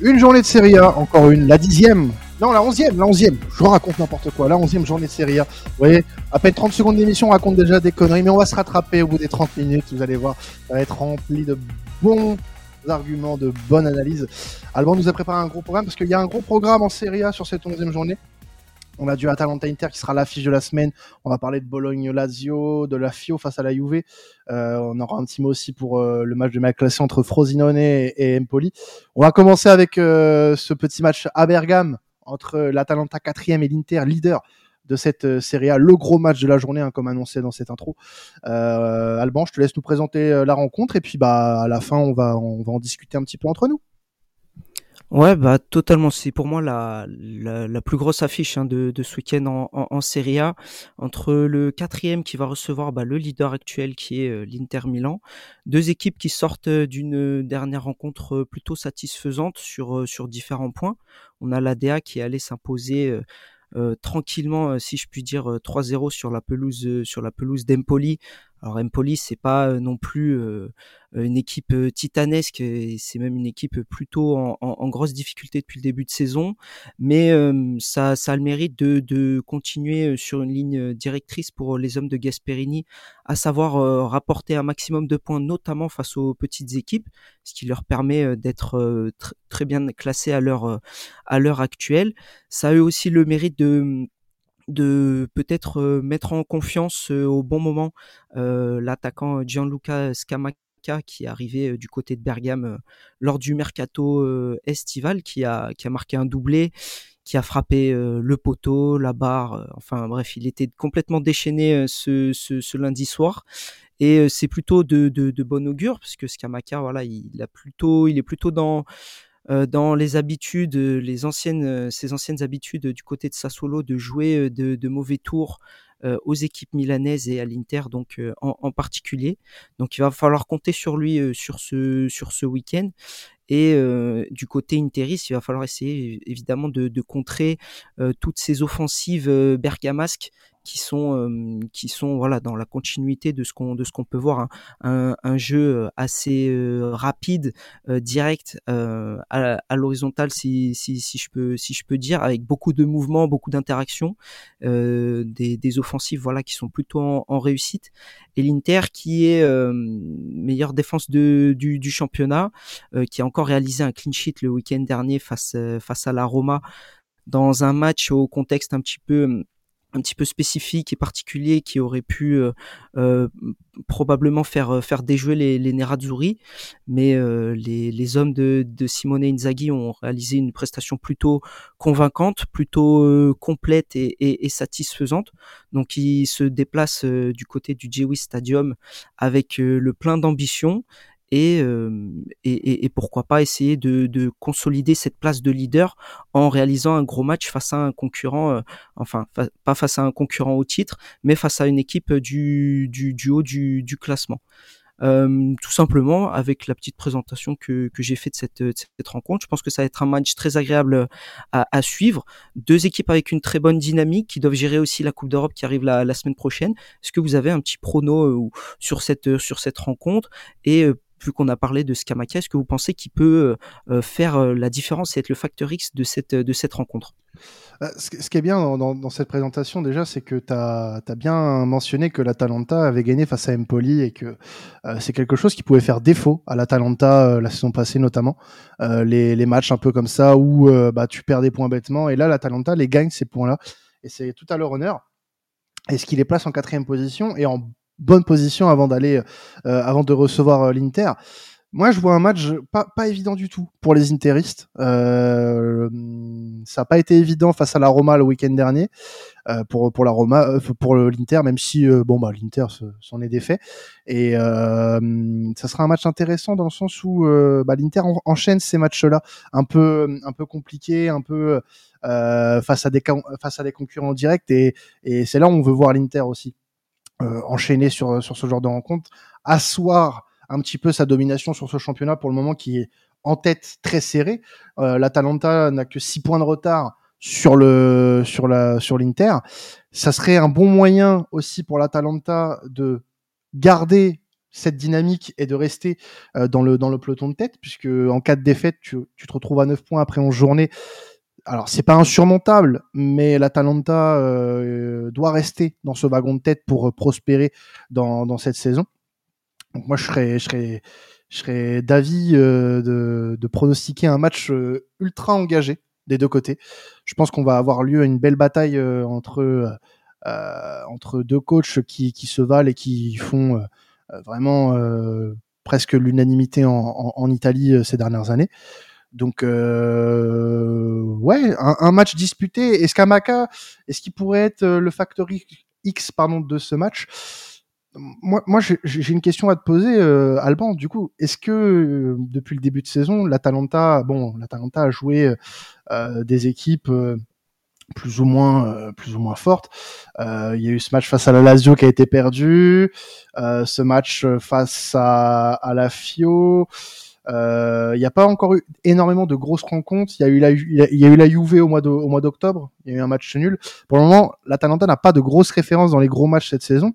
Une journée de Serie A, encore une, la dixième. Non, la onzième, la onzième. Je raconte n'importe quoi. La onzième journée de Serie A. Vous voyez, à peine 30 secondes d'émission, on raconte déjà des conneries, mais on va se rattraper au bout des 30 minutes. Vous allez voir, ça va être rempli de bons arguments, de bonnes analyses. Alban nous a préparé un gros programme parce qu'il y a un gros programme en Serie A sur cette onzième journée. On a du Atalanta Inter qui sera l'affiche de la semaine. On va parler de Bologne Lazio, de la Fio face à la Juve. Euh, on aura un petit mot aussi pour euh, le match de ma classé entre Frosinone et, Empoli. On va commencer avec euh, ce petit match à Bergame entre l'Atalanta 4 et l'Inter leader de cette série A, le gros match de la journée, hein, comme annoncé dans cette intro. Alban, je te laisse nous présenter la rencontre et puis bah à la fin on va on va en discuter un petit peu entre nous. Ouais, bah totalement. C'est pour moi la, la, la, plus grosse affiche hein, de, de ce week-end en, en, en, Serie A entre le quatrième qui va recevoir bah, le leader actuel qui est euh, l'Inter Milan, deux équipes qui sortent d'une dernière rencontre plutôt satisfaisante sur euh, sur différents points. On a l'ADA qui est allé s'imposer euh, euh, tranquillement, si je puis dire, 3-0 sur la pelouse sur la pelouse d'Empoli alors Empoli, c'est pas euh, non plus euh, une équipe euh, titanesque, c'est même une équipe plutôt en, grosse difficulté depuis le début de saison, mais ça, ça a le mérite de, de, continuer sur une ligne directrice pour les hommes de Gasperini, à savoir rapporter un maximum de points, notamment face aux petites équipes, ce qui leur permet d'être très bien classés à l'heure à l'heure actuelle. Ça a eu aussi le mérite de de peut-être euh, mettre en confiance euh, au bon moment euh, l'attaquant Gianluca Scamacca qui est arrivé du côté de Bergame lors du mercato estival, qui a, qui a marqué un doublé, qui a frappé le poteau, la barre, enfin bref, il était complètement déchaîné ce, ce, lundi soir. Et c'est plutôt de, de, bon augure, parce que Scamacca, voilà, il, a plutôt, il est plutôt dans dans les habitudes, les anciennes, ces anciennes habitudes du côté de Sassuolo de jouer de, mauvais tours aux équipes milanaises et à l'Inter donc en, particulier. Donc il va falloir compter sur lui sur ce sur ce week-end. Et du côté interiste, il va falloir essayer évidemment de, contrer toutes ces offensives bergamasques qui sont qui sont voilà dans la continuité de ce qu'on de ce qu'on peut voir hein. un, un, jeu assez rapide direct à, l'horizontale si, si, si je peux si je peux dire avec beaucoup de mouvements beaucoup d'interactions des, des offensives voilà qui sont plutôt en, en réussite et l'Inter qui est meilleure défense de, du, du championnat qui a encore réalisé un clean sheet le week-end dernier face face à la Roma dans un match au contexte un petit peu un petit peu spécifique et particulier qui aurait pu euh, euh, probablement faire euh, faire déjouer les, les mais les, les, hommes de, de Simone Inzaghi ont réalisé une prestation plutôt convaincante, plutôt complète et, et, et, satisfaisante. Donc ils se déplacent du côté du Jewish Stadium avec le plein d'ambition et, et, et, pourquoi pas essayer de, de, consolider cette place de leader en réalisant un gros match face à un concurrent, enfin pas face à un concurrent au titre, mais face à une équipe du, du, du haut du, du classement. Euh, tout simplement avec la petite présentation que, que j'ai fait de cette, de cette rencontre. Je pense que ça va être un match très agréable à, à, suivre. Deux équipes avec une très bonne dynamique qui doivent gérer aussi la Coupe d'Europe qui arrive la, la semaine prochaine. Est-ce que vous avez un petit prono sur cette sur cette rencontre? Et vu qu'on a parlé de Skamaka, est-ce que vous pensez qu'il peut euh, euh, faire euh, la différence et être le facteur X de cette, de cette rencontre? Ce qui est bien dans, cette présentation déjà, c'est que tu as, bien mentionné que l'Atalanta avait gagné face à Empoli et que c'est quelque chose qui pouvait faire défaut à l'Atalanta la saison passée notamment. les, les, matchs un peu comme ça où bah, tu perds des points bêtement et là l'Atalanta les gagne ces points-là et c'est tout à leur honneur. Et ce qui les place en quatrième position et en bonne position avant d'aller, euh, avant de recevoir euh, l'Inter. Moi, je vois un match pas, pas évident du tout pour les Interistes. Euh, ça n'a pas été évident face à la Roma le week-end dernier euh, pour pour la Roma, euh, pour l'Inter, même si euh, bon bah l'Inter s'en est défait. Et ça sera un match intéressant dans le sens où bah, l'Inter enchaîne ces matchs-là un peu un peu compliqués, un peu face à des face à des concurrents directs. Et, et c'est là où on veut voir l'Inter aussi. Euh, enchaîner sur, sur ce genre de rencontre, asseoir un petit peu sa domination sur ce championnat pour le moment qui est en tête très serré. Euh, L'Atalanta n'a que 6 points de retard sur le sur la sur l'Inter. Ça serait un bon moyen aussi pour l'Atalanta de garder cette dynamique et de rester dans le dans le peloton de tête, puisque en cas de défaite, tu, tu te retrouves à 9 points après 11 journées. Alors c'est pas insurmontable, mais l'Atalanta euh, doit rester dans ce wagon de tête pour prospérer dans, cette saison. Donc moi je serais je serais je serais d'avis euh, de, pronostiquer un match euh, ultra engagé des deux côtés. Je pense qu'on va avoir lieu une belle bataille euh, entre entre deux coachs qui, se valent et qui font vraiment presque l'unanimité en, Italie ces dernières années. Donc ouais, un, un, match disputé. Est-ce qu'Amaka, est-ce qu'il pourrait être le facteur X pardon de ce match? Moi, moi j'ai une question à te poser, euh, Alban. Du coup, est-ce que euh, depuis le début de saison, l'Atalanta, bon, l'Atalanta a joué euh, des équipes plus ou moins, plus ou moins fortes. Il y a eu ce match face à la Lazio qui a été perdu, ce match face à, à la Fio. Il n'y a pas encore eu énormément de grosses rencontres. Il y a eu la, Juve au mois d'octobre. Il y a eu un match nul. Pour le moment, l'Atalanta n'a pas de grosses références dans les gros matchs cette saison.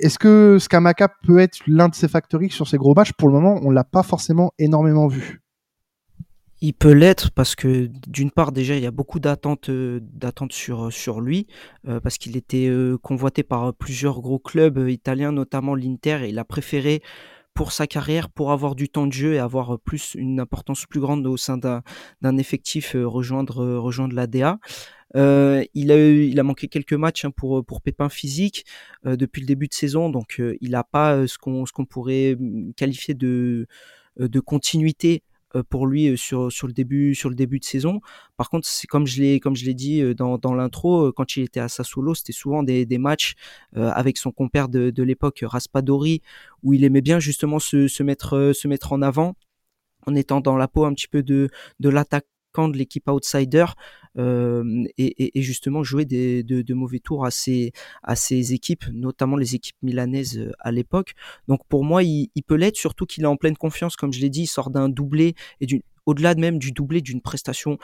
Est-ce que Skamaka peut être l'un de ces factories sur ces gros matchs? Pour le moment, on l'a pas forcément énormément vu. Il peut l'être parce que d'une part déjà il y a beaucoup d'attentes euh, euh, sur lui euh, parce qu'il était convoité par plusieurs gros clubs italiens notamment l'Inter et il a préféré pour sa carrière pour avoir du temps de jeu et avoir plus une importance plus grande au sein d'un effectif rejoindre rejoindre l'ADA. Euh, il, a il a manqué quelques matchs hein, pour, pour pépin physique euh, depuis le début de saison, donc euh, il n'a pas ce qu'on qu'on pourrait mm, qualifier de, de continuité pour lui sur sur le début sur le début de saison. Par contre, c'est comme je l'ai comme je l'ai dit dans, dans l'intro, quand il était à Sassuolo, c'était souvent des, des matchs avec son compère de, de l'époque Raspadori où il aimait bien justement se, se mettre se mettre en avant en étant dans la peau un petit peu de de l'attaque de l'équipe outsider euh, et, et, justement jouer des, de, de, mauvais tours à ces, à ces équipes, notamment les équipes milanaises euh, à l'époque. Donc pour moi, il, il peut l'être, surtout qu'il est en pleine confiance, comme je l'ai dit, il sort d'un doublé et au-delà même du doublé d'une prestation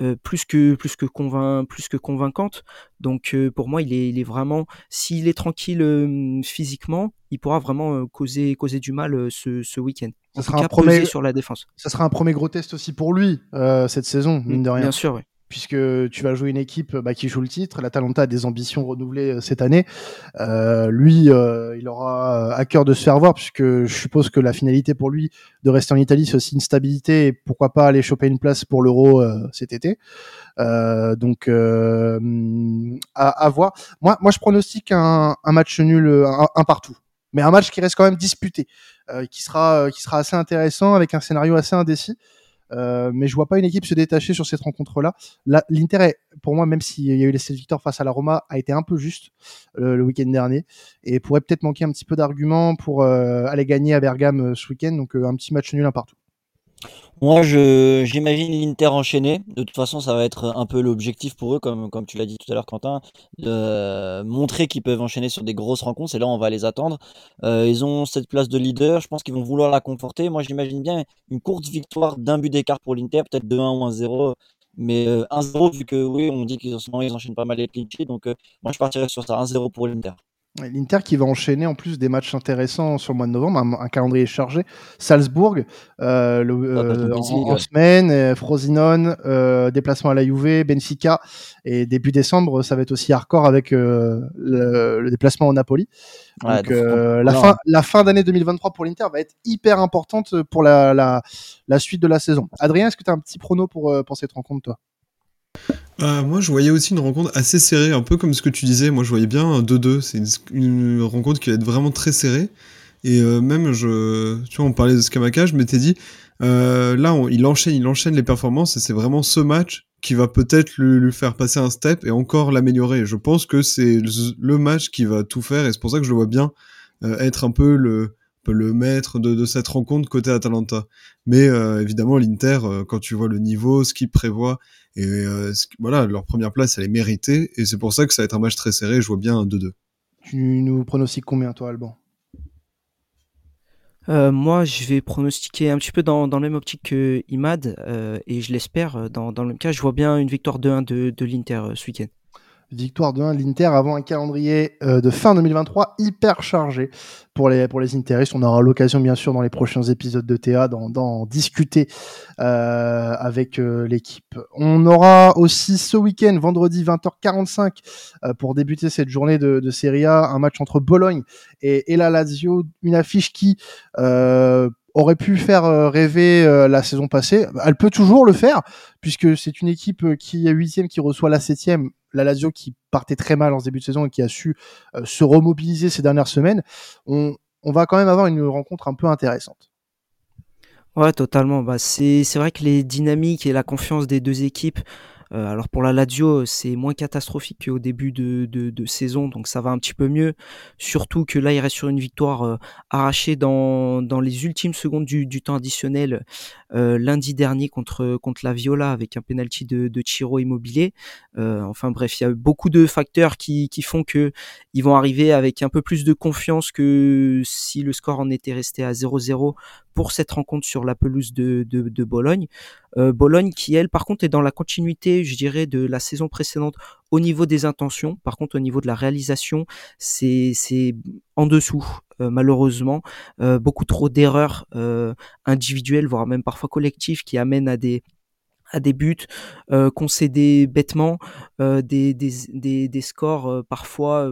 euh, plus que plus que convain, plus que convaincante. Donc euh, pour moi, il est, il est vraiment s'il est tranquille euh, physiquement, il pourra vraiment causer causer du mal ce, ce week-end. Ça sera un premier sur la défense. Ça sera un premier gros test aussi pour lui cette saison, mine de rien. Bien sûr, oui puisque tu vas jouer une équipe bah, qui joue le titre. L'Atalanta a des ambitions renouvelées euh, cette année. Euh, lui, euh, il aura à cœur de se faire voir, puisque je suppose que la finalité pour lui de rester en Italie, c'est aussi une stabilité et pourquoi pas aller choper une place pour l'Euro cet été. donc à, à, voir. Moi, moi, je pronostique un, un match nul, un, partout, mais un match qui reste quand même disputé, qui sera qui sera assez intéressant avec un scénario assez indécis. Euh, mais je vois pas une équipe se détacher sur cette rencontre-là. L'Inter, pour moi, même s'il y a eu les 7 victoires face à la Roma, a été un peu juste euh, le week-end dernier et pourrait peut-être manquer un petit peu d'arguments pour euh, aller gagner à Bergame ce week-end. Donc un petit match nul un partout. Moi, j'imagine l'Inter enchaîner. De toute façon, ça va être un peu l'objectif pour eux, comme, tu l'as dit tout à l'heure, Quentin, de montrer qu'ils peuvent enchaîner sur des grosses rencontres. Et là, on va les attendre. Euh, ils ont cette place de leader. Je pense qu'ils vont vouloir la conforter. Moi, j'imagine bien une courte victoire d'un but d'écart pour l'Inter, peut-être 2-1 ou 1-0. Mais 1-0, euh, vu que oui, on dit qu'ils ils enchaînent pas mal les clichés. Donc, euh, moi, je partirais sur ça. 1-0 pour l'Inter. L'Inter qui va enchaîner en plus des matchs intéressants sur le mois de novembre, un, calendrier chargé. Salzbourg euh, le, euh, en, semaine, euh, Frosinone, euh, déplacement à la Juve, Benfica et début décembre, ça va être aussi hardcore avec le, le, déplacement au Napoli. donc, la fin, la fin d'année 2023 pour l'Inter va être hyper importante pour la, la, la suite de la saison. Adrien, est-ce que tu as un petit prono pour, pour cette rencontre, toi? Ah, moi, je voyais aussi une rencontre assez serrée, un peu comme ce que tu disais. Moi, je voyais bien un 2-2. C'est une, rencontre qui va être vraiment très serrée. Et euh, même, je, tu vois, on parlait de Skamaka, je m'étais dit, euh, là, il enchaîne, il enchaîne les performances et c'est vraiment ce match qui va peut-être lui, faire passer un step et encore l'améliorer. Je pense que c'est le, match qui va tout faire et c'est pour ça que je le vois bien euh, être un peu le, maître de, cette rencontre côté Atalanta. Mais évidemment, l'Inter, quand tu vois le niveau, ce qu'il prévoit et euh, voilà, leur première place, elle est méritée. Et c'est pour ça que ça va être un match très serré. Je vois bien un 2-2. Tu nous pronostiques combien, toi, Alban? Euh, moi, je vais pronostiquer un petit peu dans, dans le même optique que Imad, euh, et je l'espère, dans, dans le même cas, je vois bien une victoire 2-1 de, de l'Inter ce week-end. Victoire de 1 de l'Inter avant un calendrier euh, de fin 2023 hyper chargé pour les, pour les Interistes. On aura l'occasion, bien sûr, dans les prochains épisodes de TA d'en discuter euh, avec euh, l'équipe. On aura aussi ce week-end, vendredi 20h45, euh, pour débuter cette journée de, de Serie A, un match entre Bologne et, et la Lazio, une affiche qui aurait pu faire rêver la saison passée. Elle peut toujours le faire, puisque c'est une équipe qui est huitième, qui reçoit la septième. La Lazio qui partait très mal en ce début de saison et qui a su se remobiliser ces dernières semaines. On, va quand même avoir une rencontre un peu intéressante. Ouais, totalement. Bah, c'est vrai que les dynamiques et la confiance des deux équipes euh, alors pour la Lazio, c'est moins catastrophique qu'au début de, saison, donc ça va un petit peu mieux. Surtout que là, il reste sur une victoire euh, arrachée dans, les ultimes secondes du, temps additionnel euh, lundi dernier contre, la Viola avec un penalty de, de Chiro Immobilier. Euh, enfin bref, il y a beaucoup de facteurs qui, qui font que ils vont arriver avec un peu plus de confiance que si le score en était resté à 0-0 pour cette rencontre sur la pelouse de, de, Bologne. Euh, Bologne qui, elle, par contre, est dans la continuité, je dirais, de la saison précédente au niveau des intentions. Par contre, au niveau de la réalisation, c'est en dessous, euh, malheureusement. Euh, beaucoup trop d'erreurs individuelles, voire même parfois collectives, qui amènent à des à des buts concédés bêtement, des, des, des, des, scores parfois,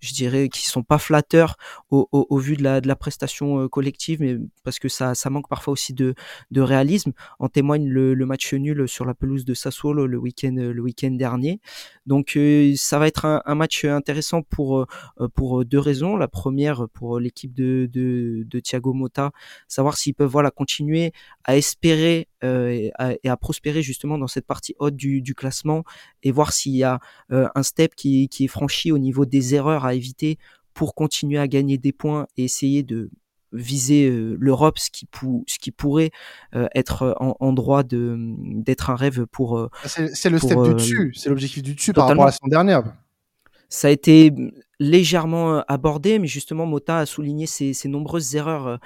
je dirais, qui sont pas flatteurs au, vu de la, prestation collective, mais parce que ça, manque parfois aussi de, réalisme. En témoigne le, match nul sur la pelouse de Sassuolo le week-end dernier. Donc ça va être un, match intéressant pour pour deux raisons. La première pour l'équipe de, Thiago Motta, savoir s'ils peuvent voilà continuer à espérer euh, et, à, prospérer justement dans cette partie haute du classement et voir s'il y a euh, un step qui, qui, est franchi au niveau des erreurs à éviter pour continuer à gagner des points et essayer de viser euh, l'Europe, ce qui, pou, ce qui pourrait euh, être en, en, droit d'être un rêve pour. Ah, c'est le pour, step du dessus, c'est l'objectif du dessus par rapport à la saison dernière. Ça a été légèrement abordé, mais justement Mota a souligné ces, ces nombreuses erreurs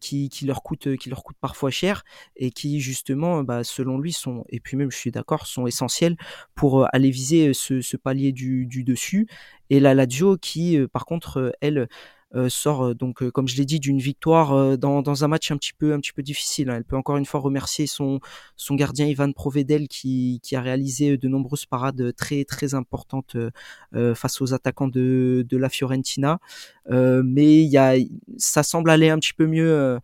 qui, leur coûtent, parfois cher et qui justement, bah, selon lui, sont et puis même je suis d'accord, sont essentielles pour aller viser ce, palier du, dessus. Et la Lazio qui, par contre, elle sort euh, donc euh, comme je l'ai dit d'une victoire dans, dans, un match un petit peu un petit peu difficile. Hein. Elle peut encore une fois remercier son son gardien Ivan Provedel qui, qui a réalisé de nombreuses parades très très importantes face aux attaquants de, de la Fiorentina. mais il y a ça semble aller un petit peu mieux,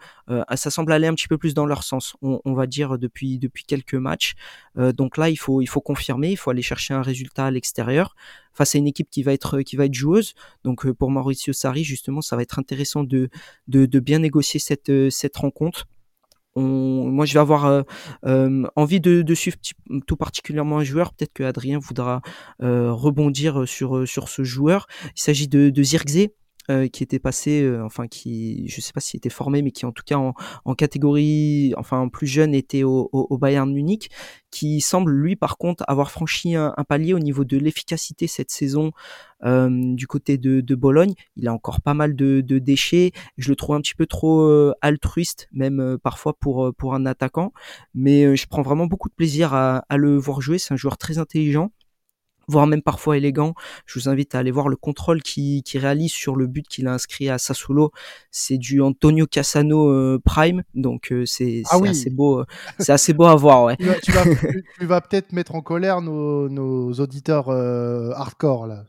ça semble aller un petit peu plus dans leur sens. On, on va dire depuis depuis quelques matchs. donc là il faut il faut confirmer, il faut aller chercher un résultat à l'extérieur face à une équipe qui va être qui va être joueuse. Donc pour Mauricio Sarri justement ça va être intéressant de, bien négocier cette, euh, rencontre. On, moi, je vais avoir euh, euh, envie de, suivre tout particulièrement un joueur. Peut-être que Adrien voudra euh, rebondir sur ce joueur. Il s'agit de, de euh, qui était passé, euh, enfin qui, je sais pas s'il était formé, mais qui en tout cas en, catégorie, enfin plus jeune, était au, Bayern Munich, qui semble lui par contre avoir franchi un, palier au niveau de l'efficacité cette saison euh, du côté de, Bologne. Il a encore pas mal de, déchets. Je le trouve un petit peu trop altruiste, même parfois pour pour un attaquant, mais je prends vraiment beaucoup de plaisir à le voir jouer. C'est un joueur très intelligent voire même parfois élégant. Je vous invite à aller voir le contrôle qu'il qui réalise sur le but qu'il a inscrit à Sassuolo. C'est du Antonio Cassano euh, Prime, donc euh, c'est ah oui. assez beau. Euh, c'est assez beau à voir. Ouais. tu vas, peut-être mettre en colère nos, nos auditeurs hardcore là.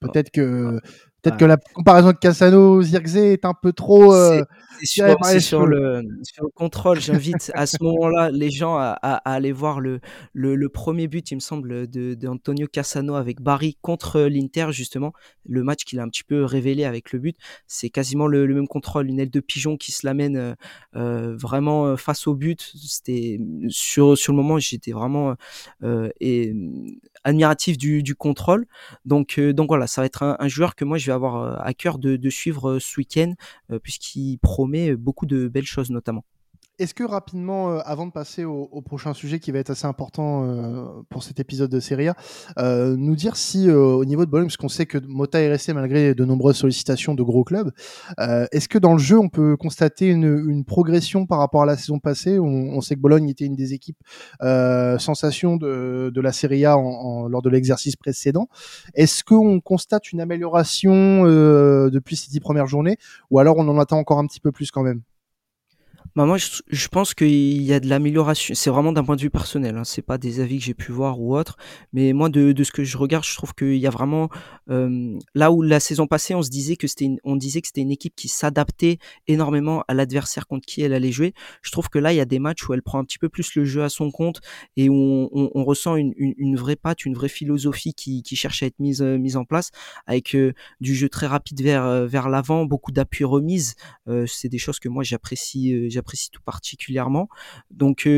peut-être que Peut-être que la comparaison de Cassano Zirkzee est un peu trop. Euh, c'est sur, sur, le, sur, le, contrôle. J'invite à ce moment-là les gens à, à, à, aller voir le, le, le, premier but, il me semble, d'Antonio de, Cassano avec Barry contre l'Inter, justement. Le match qu'il a un petit peu révélé avec le but. C'est quasiment le, même contrôle, une aile de pigeon qui se l'amène euh, euh vraiment face au but. C'était sur, sur le moment, j'étais vraiment euh, et, admiratif du, du contrôle. Donc, donc voilà, ça va être un, un joueur que moi je vais avoir à cœur de, suivre ce week-end, puisqu'il promet beaucoup de belles choses notamment. Est-ce que rapidement, euh, avant de passer au, prochain sujet qui va être assez important euh, pour cet épisode de Serie A, euh, nous dire si euh, au niveau de Bologne, parce qu'on sait que Mota est resté malgré de nombreuses sollicitations de gros clubs, est-ce que dans le jeu on peut constater une, progression par rapport à la saison passée? On, sait que Bologne était une des équipes sensation de, la Serie A lors de l'exercice précédent. Est-ce qu'on constate une amélioration depuis ces dix premières journées, ou alors on en attend encore un petit peu plus quand même? Bah moi, je, je pense qu'il y a de l'amélioration. C'est vraiment d'un point de vue personnel. Hein. C'est pas des avis que j'ai pu voir ou autre. Mais moi, de, de ce que je regarde, je trouve qu'il y a vraiment euh, là où la saison passée, on se disait que c'était, on disait que c'était une équipe qui s'adaptait énormément à l'adversaire contre qui elle allait jouer. Je trouve que là, il y a des matchs où elle prend un petit peu plus le jeu à son compte et où on, on, ressent une, une, une, vraie patte, une vraie philosophie qui, qui cherche à être mise euh, mise en place avec euh, du jeu très rapide vers euh, vers l'avant, beaucoup d'appui remise. C'est des choses que moi j'apprécie j'apprécie tout particulièrement. Donc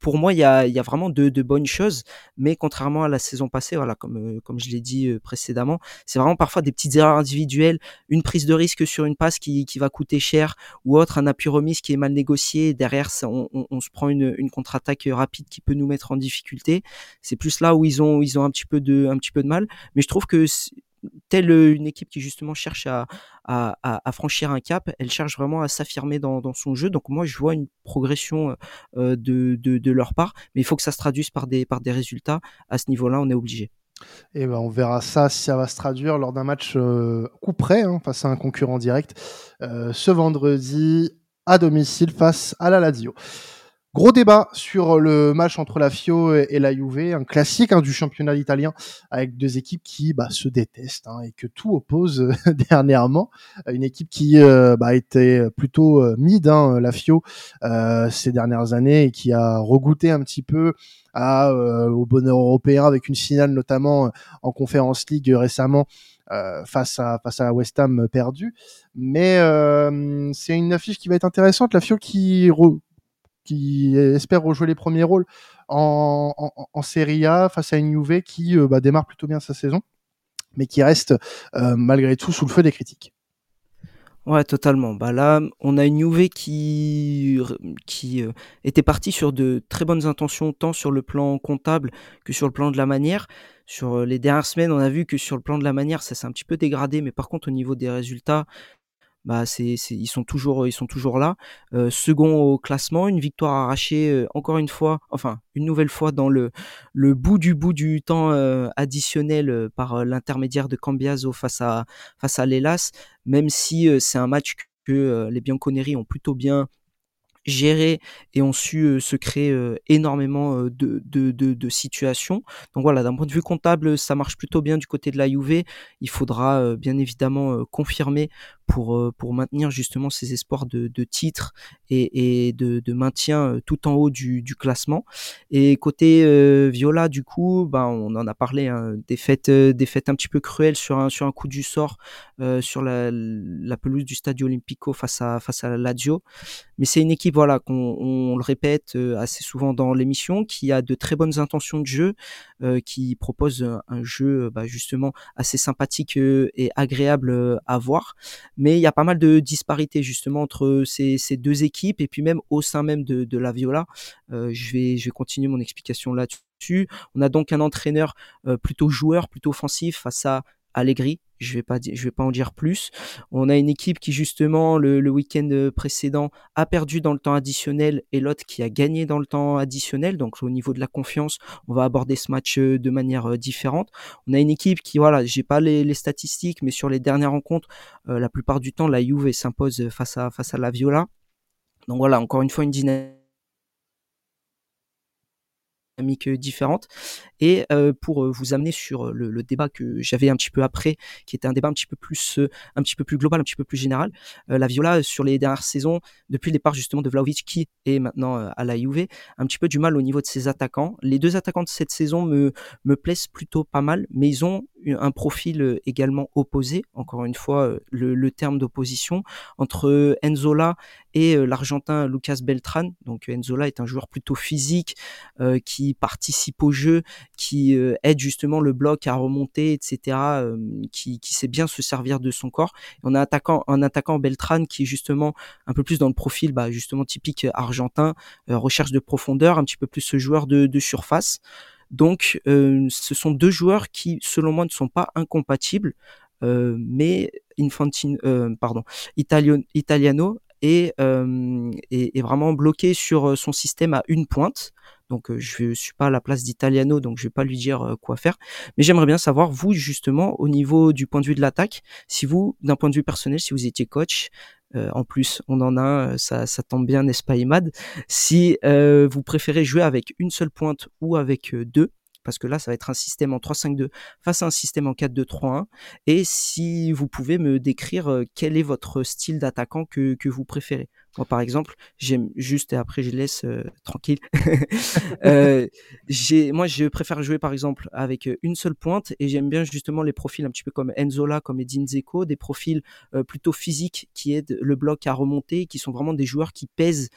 pour moi, il y a, vraiment de, bonnes choses, mais contrairement à la saison passée, voilà, comme, comme je l'ai dit précédemment, c'est vraiment parfois des petites erreurs individuelles, une prise de risque sur une passe qui, qui va coûter cher, ou autre, un appui remise qui est mal négocié, derrière ça, on, on, on, se prend une, une contre-attaque rapide qui peut nous mettre en difficulté. C'est plus là où ils ont, ils ont un petit peu de, un petit peu de mal, mais je trouve que telle une équipe qui justement cherche à, franchir un cap, elle cherche vraiment à s'affirmer dans, son jeu. Donc moi, je vois une progression de, leur part, mais il faut que ça se traduise par des, par des résultats. À ce niveau-là, on est obligé. Et ben on verra ça si ça va se traduire lors d'un match coup près hein, face à un concurrent direct ce vendredi à domicile face à la Lazio. Gros débat sur le match entre la Fio et la Juve, un classique hein, du championnat italien avec deux équipes qui bah, se détestent hein, et que tout oppose dernièrement. Une équipe qui euh, bah, était plutôt euh, mid, hein, la Fio, euh, ces dernières années et qui a regoûté un petit peu euh, au bonheur européen avec une finale notamment en Conférence League récemment. Face à face à West Ham perdu, mais euh, c'est une affiche qui va être intéressante. La Fio qui re qui espère rejouer les premiers rôles en, en, Serie A face à une Juve qui euh, bah, démarre plutôt bien sa saison, mais qui reste euh, malgré tout sous le feu des critiques. Ouais, totalement. Bah là, on a une Juve qui qui euh, était partie sur de très bonnes intentions, tant sur le plan comptable que sur le plan de la manière. Sur les dernières semaines, on a vu que sur le plan de la manière, ça s'est un petit peu dégradé, mais par contre, au niveau des résultats, bah c'est, ils sont toujours ils sont toujours là euh, second au classement une victoire arrachée euh, encore une fois enfin une nouvelle fois dans le le bout du bout du temps euh, additionnel par l'intermédiaire de Cambiaso face à face à l'Elas même si c'est un match que les Bianconeri ont plutôt bien géré et ont su se créer énormément de, de, de, de, situations. Donc voilà, d'un point de vue comptable, ça marche plutôt bien du côté de la Juve. Il faudra bien évidemment confirmer pour, euh, pour maintenir justement ses espoirs de, de titre et, et de, de, maintien euh, tout en haut du, du classement. Et côté euh, Viola, du coup, ben, on en a parlé, hein, des, fêtes, des fêtes un petit peu cruelles sur un, sur un coup du sort euh, sur la, la pelouse du Stadio Olimpico face à, face à la Lazio. Mais c'est une équipe, voilà, qu'on on le répète assez souvent dans l'émission, qui a de très bonnes intentions de jeu, euh, qui propose un, un jeu bah, justement assez sympathique et agréable à voir mais il y a pas mal de disparités justement entre ces, deux équipes et puis même au sein même de, la Viola. Euh, je vais je vais continuer mon explication là-dessus. On a donc un entraîneur euh, plutôt joueur, plutôt offensif face à Allegri, je vais pas je vais pas en dire plus. On a une équipe qui justement le, week-end précédent a perdu dans le temps additionnel et l'autre qui a gagné dans le temps additionnel. Donc au niveau de la confiance, on va aborder ce match euh, de manière euh, différente. On a une équipe qui voilà, j'ai pas les, statistiques, mais sur les dernières rencontres, euh, la plupart du temps la Juve s'impose face à la Viola. Donc voilà, encore une fois une dynamique différentes et euh, pour vous amener sur le, le débat que j'avais un petit peu après qui était un débat un petit peu plus euh, un petit peu plus global un petit peu plus général euh, la Viola sur les dernières saisons depuis le départ justement de Vlaovic qui est maintenant à la Juve un petit peu du mal au niveau de ses attaquants. Les deux attaquants de cette saison me me plaisent plutôt pas mal mais ils ont un profil également opposé encore une fois le, le terme d'opposition entre Enzola et l'Argentin Lucas Beltran donc Enzola est un joueur plutôt physique qui qui participe au jeu, qui aide justement le bloc à remonter, etc., qui, qui sait bien se servir de son corps. on a un attaquant, un attaquant Beltran qui est justement un peu plus dans le profil, bah, justement typique argentin, recherche de profondeur, un petit peu plus ce joueur de, de surface. Donc, ce sont deux joueurs qui, selon moi, ne sont pas incompatibles, mais Infantino, pardon, Italiano est, est, vraiment bloqué sur son système à une pointe. Donc je ne suis pas à la place d'Italiano, donc je vais pas lui dire quoi faire. Mais j'aimerais bien savoir, vous justement, au niveau du point de vue de l'attaque, si vous, d'un point de vue personnel, si vous étiez coach, en plus on en a un, ça, ça tombe bien, n'est-ce pas Imad? Si vous préférez jouer avec une seule pointe ou avec deux, parce que là, ça va être un système en 3-5-2 face à un système en 4-2-3-1. Et si vous pouvez me décrire quel est votre style d'attaquant que, que vous préférez? Moi, par exemple, j'aime juste et après je laisse euh, tranquille. euh, moi, je préfère jouer par exemple avec euh, une seule pointe et j'aime bien justement les profils un petit peu comme Enzola, comme Edin Zeko, des profils plutôt physiques qui aident le bloc à remonter, qui sont vraiment des joueurs qui pèsent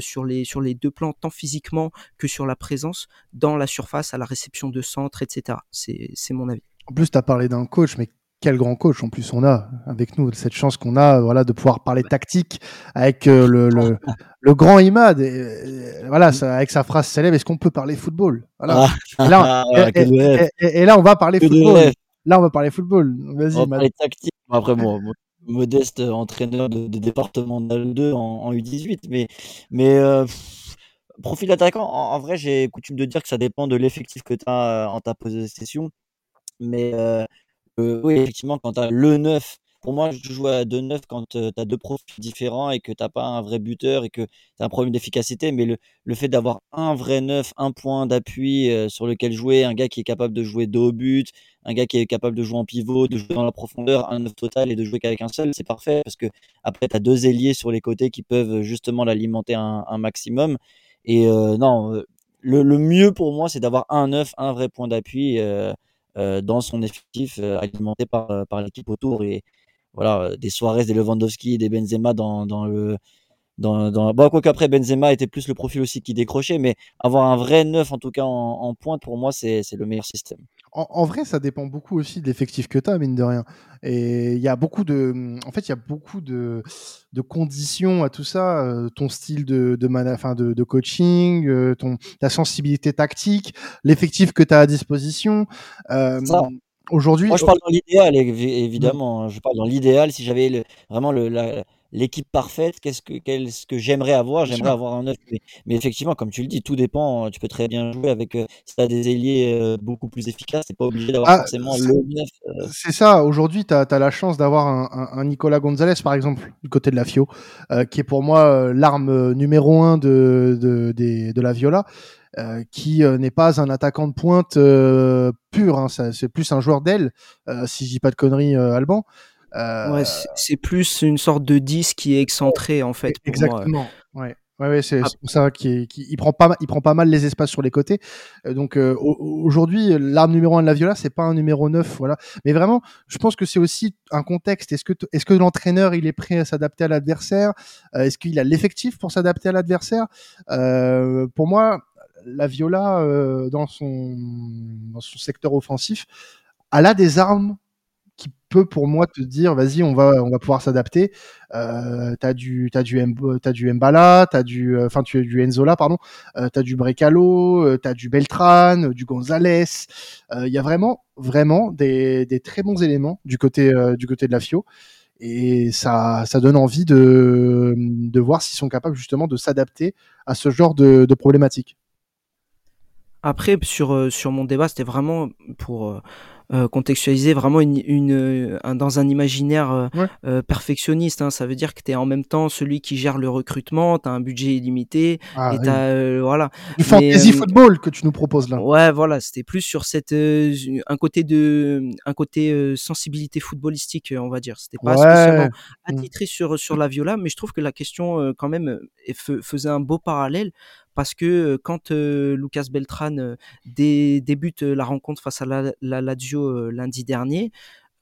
sur les sur les deux plans, tant physiquement que sur la présence dans la surface, à la réception de centre, etc. C'est mon avis. En plus, tu as parlé d'un coach, mais quel grand coach en plus on a avec nous cette chance qu'on a voilà de pouvoir parler tactique avec euh, le, le, le, grand Imad et, voilà ça, avec sa phrase célèbre est-ce qu'on peut parler football? Voilà. Ah. et, là, et, là on va parler football. Là on va parler football. Vas-y on va parler tactique. Après moi modeste entraîneur de, de département 2 en, en, U18 mais mais euh, profil attaquant en, en vrai j'ai coutume de dire que ça dépend de l'effectif que tu as euh, en ta possession. Mais euh, oui, effectivement, quand tu as le 9, pour moi, je joue à 2-9 quand tu as deux profils différents et que tu pas un vrai buteur et que tu as un problème d'efficacité. Mais le, le fait d'avoir un vrai 9, un point d'appui sur lequel jouer, un gars qui est capable de jouer dos au but, un gars qui est capable de jouer en pivot, de jouer dans la profondeur, un 9 total et de jouer qu'avec un seul, c'est parfait parce que après, tu as deux ailiers sur les côtés qui peuvent justement l'alimenter un, un, maximum. Et non, le, le, mieux pour moi, c'est d'avoir un 9, un vrai point d'appui. Euh, dans son effectif euh, alimenté par, euh, par l'équipe autour. Et voilà, des Suarez, des Lewandowski des Benzema dans, dans le. Dans... Bon, quoi qu'après, Benzema était plus le profil aussi qui décrochait, mais avoir un vrai neuf, en tout cas en, en pointe, pour moi, c'est le meilleur système. En, vrai, ça dépend beaucoup aussi de l'effectif que tu as, mine de rien. Et il y a beaucoup de, en fait, il y a beaucoup de, de conditions à tout ça. Euh, ton style de, de, enfin, de, de coaching, euh, ton, ta sensibilité tactique, l'effectif que tu as à disposition. Euh, Aujourd'hui, moi, je parle dans l'idéal, évidemment. Hein. Je parle dans l'idéal. Si j'avais vraiment le, la, l'équipe parfaite, qu'est-ce que, qu'est-ce que j'aimerais avoir J'aimerais avoir un 9. Mais, effectivement, comme tu le dis, tout dépend. Hein. Tu peux très bien jouer avec, euh, si tu as des ailiers euh, beaucoup plus efficaces, c'est pas obligé d'avoir ah, forcément le 9. Euh. C'est ça, aujourd'hui, tu as, la chance d'avoir un, un, un, Nicolas Gonzalez, par exemple, du côté de la FIO, qui est pour moi l'arme numéro un de, de, de, de la Viola. qui n'est pas un attaquant de pointe pur, hein, c'est plus un joueur d'aile, si je dis pas de conneries, Alban. Euh... Ouais, c'est plus une sorte de 10 qui est excentré en fait. Pour Exactement. Moi. Ouais. Ouais, ouais c'est ah. ça qui, qui, il prend pas il prend pas mal les espaces sur les côtés. Euh, donc euh, aujourd'hui, l'arme numéro 1 de la Viola, c'est pas un numéro 9, voilà. Mais vraiment, je pense que c'est aussi un contexte. Est-ce que est-ce que l'entraîneur, il est prêt à s'adapter à l'adversaire? Euh, Est-ce qu'il a l'effectif pour s'adapter à l'adversaire? Euh, Pour moi, la Viola dans son dans son secteur offensif, elle a des armes peut pour moi te dire vas-y on va on va pouvoir s'adapter. Euh, t'as du t'as du t'as du Mbala t'as du euh, enfin tu as du Enzola pardon. Euh, t'as du Brecalo t'as du Beltran du Gonzalez il y a vraiment vraiment des, très bons éléments du côté du côté de la FIO et ça ça donne envie de de voir s'ils sont capables justement de s'adapter à ce genre de, de problématiques après sur sur mon débat c'était vraiment pour euh, contextualiser vraiment une, une un, dans un imaginaire euh, euh, perfectionniste. Hein. Ça veut dire que tu es en même temps celui qui gère le recrutement, tu as un budget illimité. Ah, et oui. voilà. Du fantasy football que tu nous proposes là. Ouais, voilà, c'était plus sur cette un côté de un côté sensibilité footballistique, on va dire. C'était pas ouais. spécialement mmh. attitré sur sur la viola, mais je trouve que la question quand même faisait un beau parallèle parce que quand Lucas Beltran débute la rencontre face à la, la Lazio lundi dernier,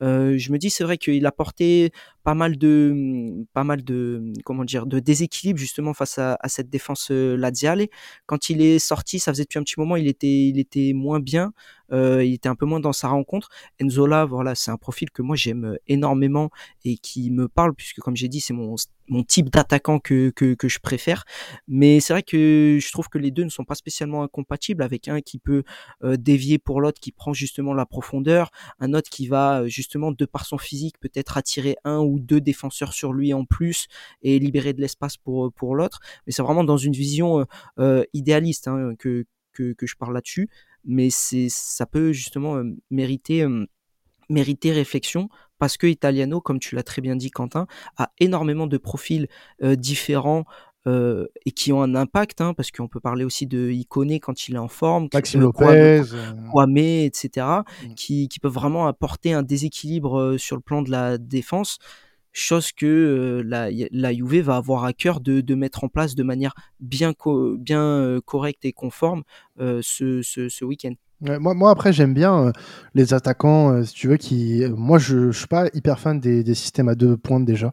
je me dis c'est vrai qu'il a porté pas mal de, pas mal de, comment dire, de déséquilibre justement face à, cette défense Laziale. Quand il est sorti, ça faisait depuis un petit moment, il était, il était moins bien. Il était un peu moins dans sa rencontre. Enzola, voilà, c'est un profil que moi j'aime énormément et qui me parle puisque comme j'ai dit, c'est mon mon type d'attaquant que, que, je préfère. Mais c'est vrai que je trouve que les deux ne sont pas spécialement incompatibles avec un qui peut dévier pour l'autre, qui prend justement la profondeur, un autre qui va justement de par son physique peut-être attirer un ou deux défenseurs sur lui en plus et libérer de l'espace pour pour l'autre. Mais c'est vraiment dans une vision euh, idéaliste hein, que, que que je parle là-dessus mais c'est ça peut justement mériter mériter réflexion parce que Italiano, comme tu l'as très bien dit Quentin, a énormément de profils différents euh, et qui ont un impact, hein, parce qu'on peut parler aussi de Iconé quand il est en forme, Maxime Lopez, Kwame, etc., mmh. qui, qui peuvent vraiment apporter un déséquilibre sur le plan de la défense chose que la, la va avoir à cœur de, de mettre en place de manière bien, bien correcte et conforme ce, ce, week-end. moi, moi, après, j'aime bien les attaquants, si tu veux, qui. Moi, je ne suis pas hyper fan des, des, systèmes à deux pointes déjà.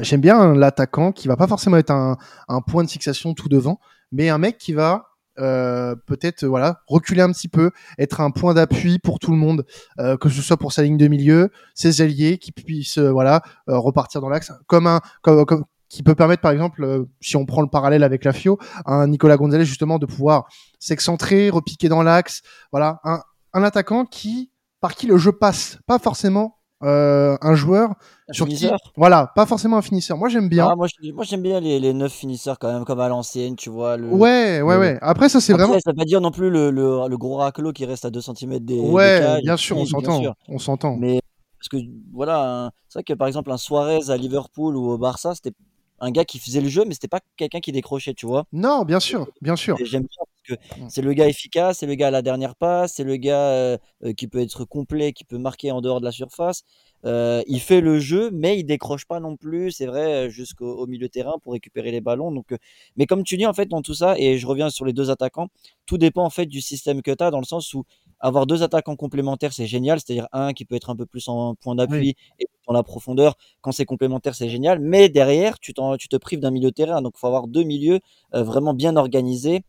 J'aime bien l'attaquant qui va pas forcément être un, un, point de fixation tout devant, mais un mec qui va euh, peut-être voilà reculer un petit peu, être un point d'appui pour tout le monde, euh, que ce soit pour sa ligne de milieu, ses alliés qui puissent euh, voilà euh, repartir dans l'axe, comme un comme, comme, qui peut permettre par exemple, si on prend le parallèle avec la FIO, un Nicolas Gonzalez justement de pouvoir s'excentrer, repiquer dans l'axe, voilà un, un attaquant qui par qui le jeu passe, pas forcément euh, un joueur un sur finisseur. qui, voilà, pas forcément un finisseur. Moi j'aime bien. Ah, moi, j'aime bien les, les 9 finisseurs quand même, comme à l'ancienne, tu vois. Le, ouais, ouais, le... ouais. Après ça c'est vraiment. Ça veut pas dire non plus le, le, le gros raclot qui reste à 2 cm des. Ouais, des bien sûr, on bien s'entend, on s'entend. Mais parce que voilà, un- c'est vrai que par exemple un Suarez à Liverpool ou au Barça, c'était un gars qui faisait le jeu, mais c'était pas quelqu'un qui décrochait, tu vois. Non, bien sûr, bien sûr. J'aime bien parce que Mm. c'est le gars efficace, c'est le gars à la dernière passe, c'est le gars euh, euh, qui peut être complet, qui peut marquer en dehors de la surface. Euh, il fait le jeu, mais il décroche pas non plus, c'est vrai, jusqu'au au milieu terrain pour récupérer les ballons. Donc, euh, mais comme tu dis en fait dans tout ça, et je reviens sur les deux attaquants, tout dépend en fait du système que tu as dans le sens où avoir deux attaquants complémentaires c'est génial, c'est-à-dire un qui peut être un peu plus en point d'appui et dans la profondeur quand c'est complémentaire c'est génial, mais derrière tu, te prives d'un milieu de terrain, donc il faut avoir deux milieux euh, vraiment bien organisés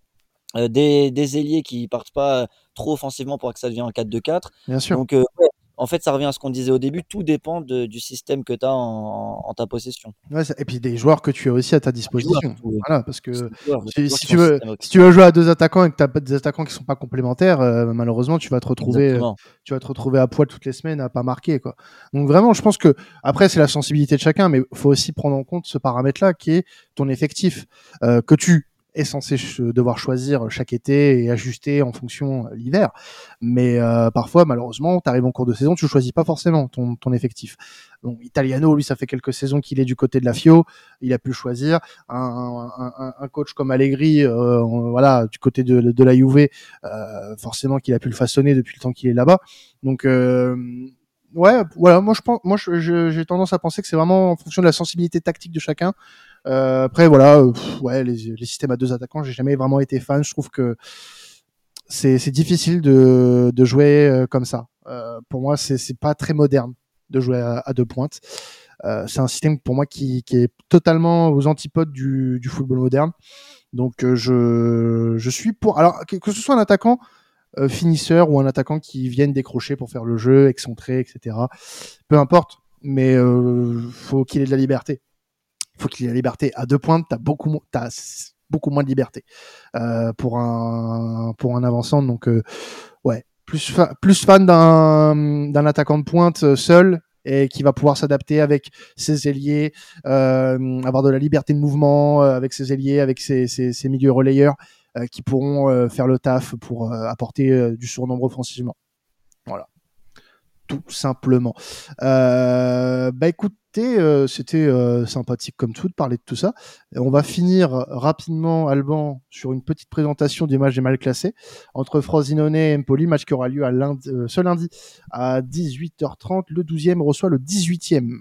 euh, des, des ailiers qui partent pas euh, trop offensivement pour que ça devienne un 4-2-4. Bien sûr. Donc, euh, ouais, en fait, ça revient à ce qu'on disait au début. Tout dépend de- du système que tu as en, en ta possession. Ouais, et puis des joueurs que tu as aussi à ta disposition. Voilà, parce que joueurs- si, tu veux, si tu veux jouer à deux attaquants et que tu as des attaquants qui sont pas complémentaires, euh, malheureusement, tu vas te retrouver, euh, Exactement. tu vas te retrouver à poil toutes les semaines à pas marquer, quoi. Donc vraiment, je pense que après c'est la sensibilité de chacun, mais faut aussi prendre en compte ce paramètre-là qui est ton effectif euh, que tu es censé devoir choisir chaque été et ajuster en fonction euh, l'hiver. Mais euh, parfois, malheureusement, tu arrives en cours de saison, tu choisis pas forcément ton, ton effectif. Donc Italiano, lui, ça fait quelques saisons qu'il est du côté de la Fio, il a pu choisir. Un, un, un- coach comme Allegri, euh, voilà, du côté de, de la Juve, euh, forcément qu'il a pu le façonner depuis le temps qu'il est là-bas. Donc euh, ouais, voilà, moi je pense, moi j'ai tendance à penser que c'est vraiment en fonction de la sensibilité tactique de chacun. Euh, après voilà, euh, ouais, les, systèmes à deux attaquants, j'ai jamais vraiment été fan. Je trouve que c'est difficile de, jouer euh, comme ça. Pour moi, c'est pas très moderne de jouer à, deux pointes. C'est un système pour moi qui, est totalement aux antipodes du, football moderne. Donc je, suis pour. Alors que, ce soit un attaquant finisseur ou un attaquant qui vienne décrocher pour faire le jeu, excentré, etc. Peu importe, mais faut qu'il ait de la liberté. Faut qu'il ait de la liberté. À deux pointes, t'as beaucoup, mo- t'as s- beaucoup moins de liberté euh, pour un pour un avançant. Donc euh, ouais, plus plus fan d'un attaquant de pointe euh, seul et qui va pouvoir s'adapter avec ses ailiers, avoir de la liberté de mouvement avec ses ailiers, avec ses, ses, milieux relayeurs qui pourront faire le taf pour apporter du surnombre offensivement. Voilà. Tout simplement. Bah écoutez, euh, c'était euh, sympathique comme tout de parler de tout ça. Et on va finir rapidement, Alban, sur une petite présentation des matchs des mal classés entre Frosinone et Empoli, match qui aura lieu à lundi, euh, ce lundi à 18h30. Le 12e reçoit le 18e.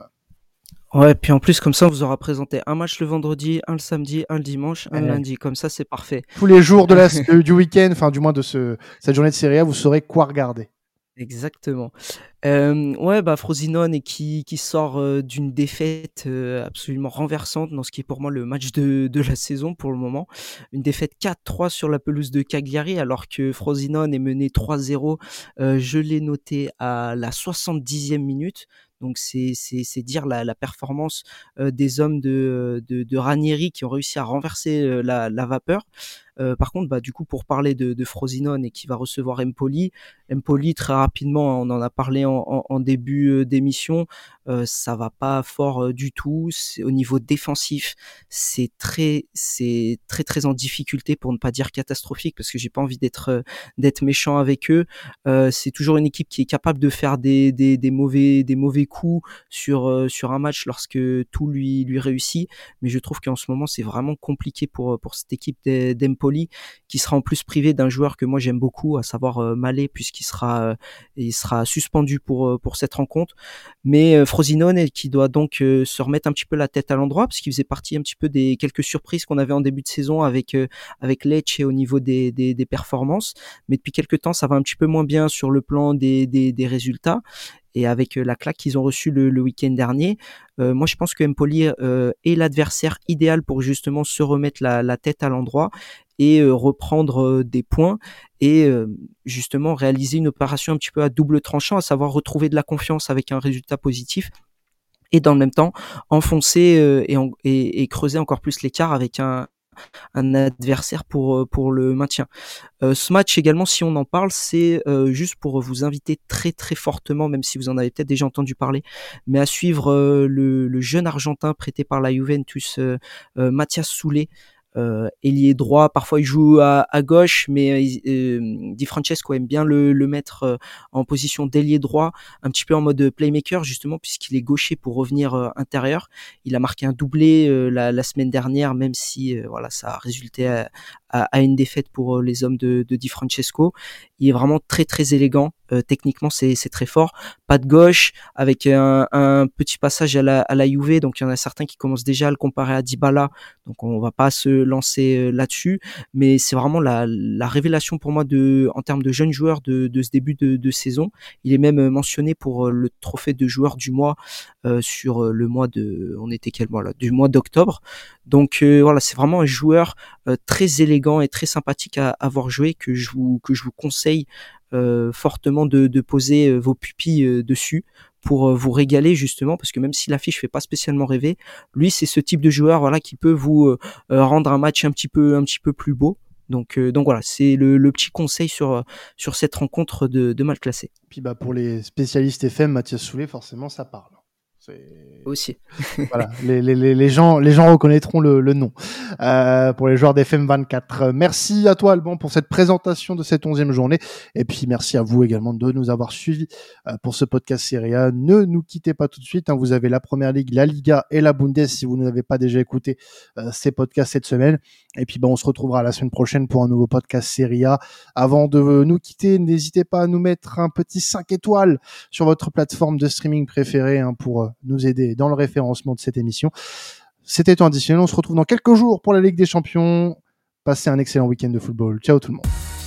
Ouais, puis en plus, comme ça, on vous aura présenté un match le vendredi, un le samedi, un le dimanche, un Ouais. lundi. Comme ça, c'est parfait. Tous les jours de la, du week-end, enfin du moins de ce, cette journée de Serie A, vous saurez quoi regarder. Exactement. Ouais, bah Frosinone qui, qui sort d'une défaite absolument renversante dans ce qui est pour moi le match de, de la saison pour le moment. Une défaite 4-3 sur la pelouse de Cagliari alors que Frosinone est mené 3-0. je l'ai noté à la 70e minute. Donc c'est dire la, la performance des hommes de, de, de, Ranieri qui ont réussi à renverser la, la vapeur. Euh, par contre, bah, du coup, pour parler de, de, Frosinone et qui va recevoir Empoli, Empoli très rapidement, on en a parlé en, en, début d'émission, euh, ça va pas fort du tout. Au niveau défensif, c'est très, c'est très très en difficulté pour ne pas dire catastrophique parce que j'ai pas envie d'être d'être méchant avec eux. c'est toujours une équipe qui est capable de faire des, des, des mauvais des mauvais coups sur un match lorsque tout lui lui réussit, mais je trouve qu'en ce moment c'est vraiment compliqué pour pour cette équipe d'Empoli qui sera en plus privé d'un joueur que moi j'aime beaucoup, à savoir euh, Malé, puisqu'il sera, euh, il sera suspendu pour, euh, cette rencontre. Mais Frosinone qui doit donc se remettre un petit peu la tête à l'endroit, parce qu'il faisait partie un petit peu des quelques surprises qu'on avait en début de saison avec, avec Lecce au niveau des, performances. Mais depuis quelques temps, ça va un petit peu moins bien sur le plan des résultats et avec la claque qu'ils ont reçue le, le week-end dernier, euh, moi je pense que Empoli euh, est l'adversaire idéal pour justement se remettre la, la tête à l'endroit et euh, reprendre des points et justement réaliser une opération un petit peu à double tranchant, à savoir retrouver de la confiance avec un résultat positif et dans le même temps enfoncer et, et, et creuser encore plus l'écart avec un, un adversaire pour euh, le maintien. Euh, ce match également, si on en parle, c'est euh, juste pour vous inviter très très fortement, même si vous en avez peut-être déjà entendu parler, mais à suivre le, le, jeune Argentin prêté par la Juventus, Mathias Soulet, ailier droit, parfois il joue à, gauche, mais euh, euh, Di Francesco aime bien le, mettre euh, en position d'ailier droit, un petit peu en mode playmaker justement, puisqu'il est gaucher pour revenir intérieur. Il a marqué un doublé la, la, semaine dernière, même si voilà ça a résulté à, à, une défaite pour les hommes de, de Di Francesco. Il est vraiment très très élégant. techniquement, c'est très fort. Pas de gauche, avec un, un, petit passage à la, à la Juve. Donc il y en a certains qui commencent déjà à le comparer à Dybala. Donc on va pas se lancer euh, là-dessus, mais c'est vraiment la, la, révélation pour moi de, en termes de jeunes joueurs de, de ce début de, de, saison. Il est même euh, mentionné pour euh, le trophée de joueur du mois euh, sur le mois de, on était quel mois là, du mois d'octobre. Donc voilà, c'est vraiment un joueur très élégant et très sympathique à avoir joué que je vous que je vous conseille euh, fortement de, poser vos pupilles dessus pour euh, vous régaler justement parce que même si l'affiche fait pas spécialement rêver, lui c'est ce type de joueur voilà qui peut vous euh, euh, rendre un match un petit peu un petit peu plus beau. Donc, donc voilà, c'est le, petit conseil sur, sur cette rencontre de, de mal classé. Puis bah pour les spécialistes FM, Mathias Soulet, forcément, ça parle. Aussi. voilà, les, les, les, gens, les gens reconnaîtront le, le nom euh, pour les joueurs d'FM 24. Merci à toi, Alban, pour cette présentation de cette onzième journée. Et puis merci à vous également de nous avoir suivis euh, pour ce podcast Serie A. Ne nous quittez pas tout de suite. Hein, vous avez la Première Ligue, la Liga et la Bundes si vous n'avez pas déjà écouté euh, ces podcasts cette semaine. Et puis, ben, on se retrouvera la semaine prochaine pour un nouveau podcast Serie A. Avant de nous quitter, n'hésitez pas à nous mettre un petit 5 étoiles sur votre plateforme de streaming préférée hein, pour nous aider dans le référencement de cette émission. C'était additionnel. On se retrouve dans quelques jours pour la Ligue des Champions. Passez un excellent week-end de football. Ciao tout le monde.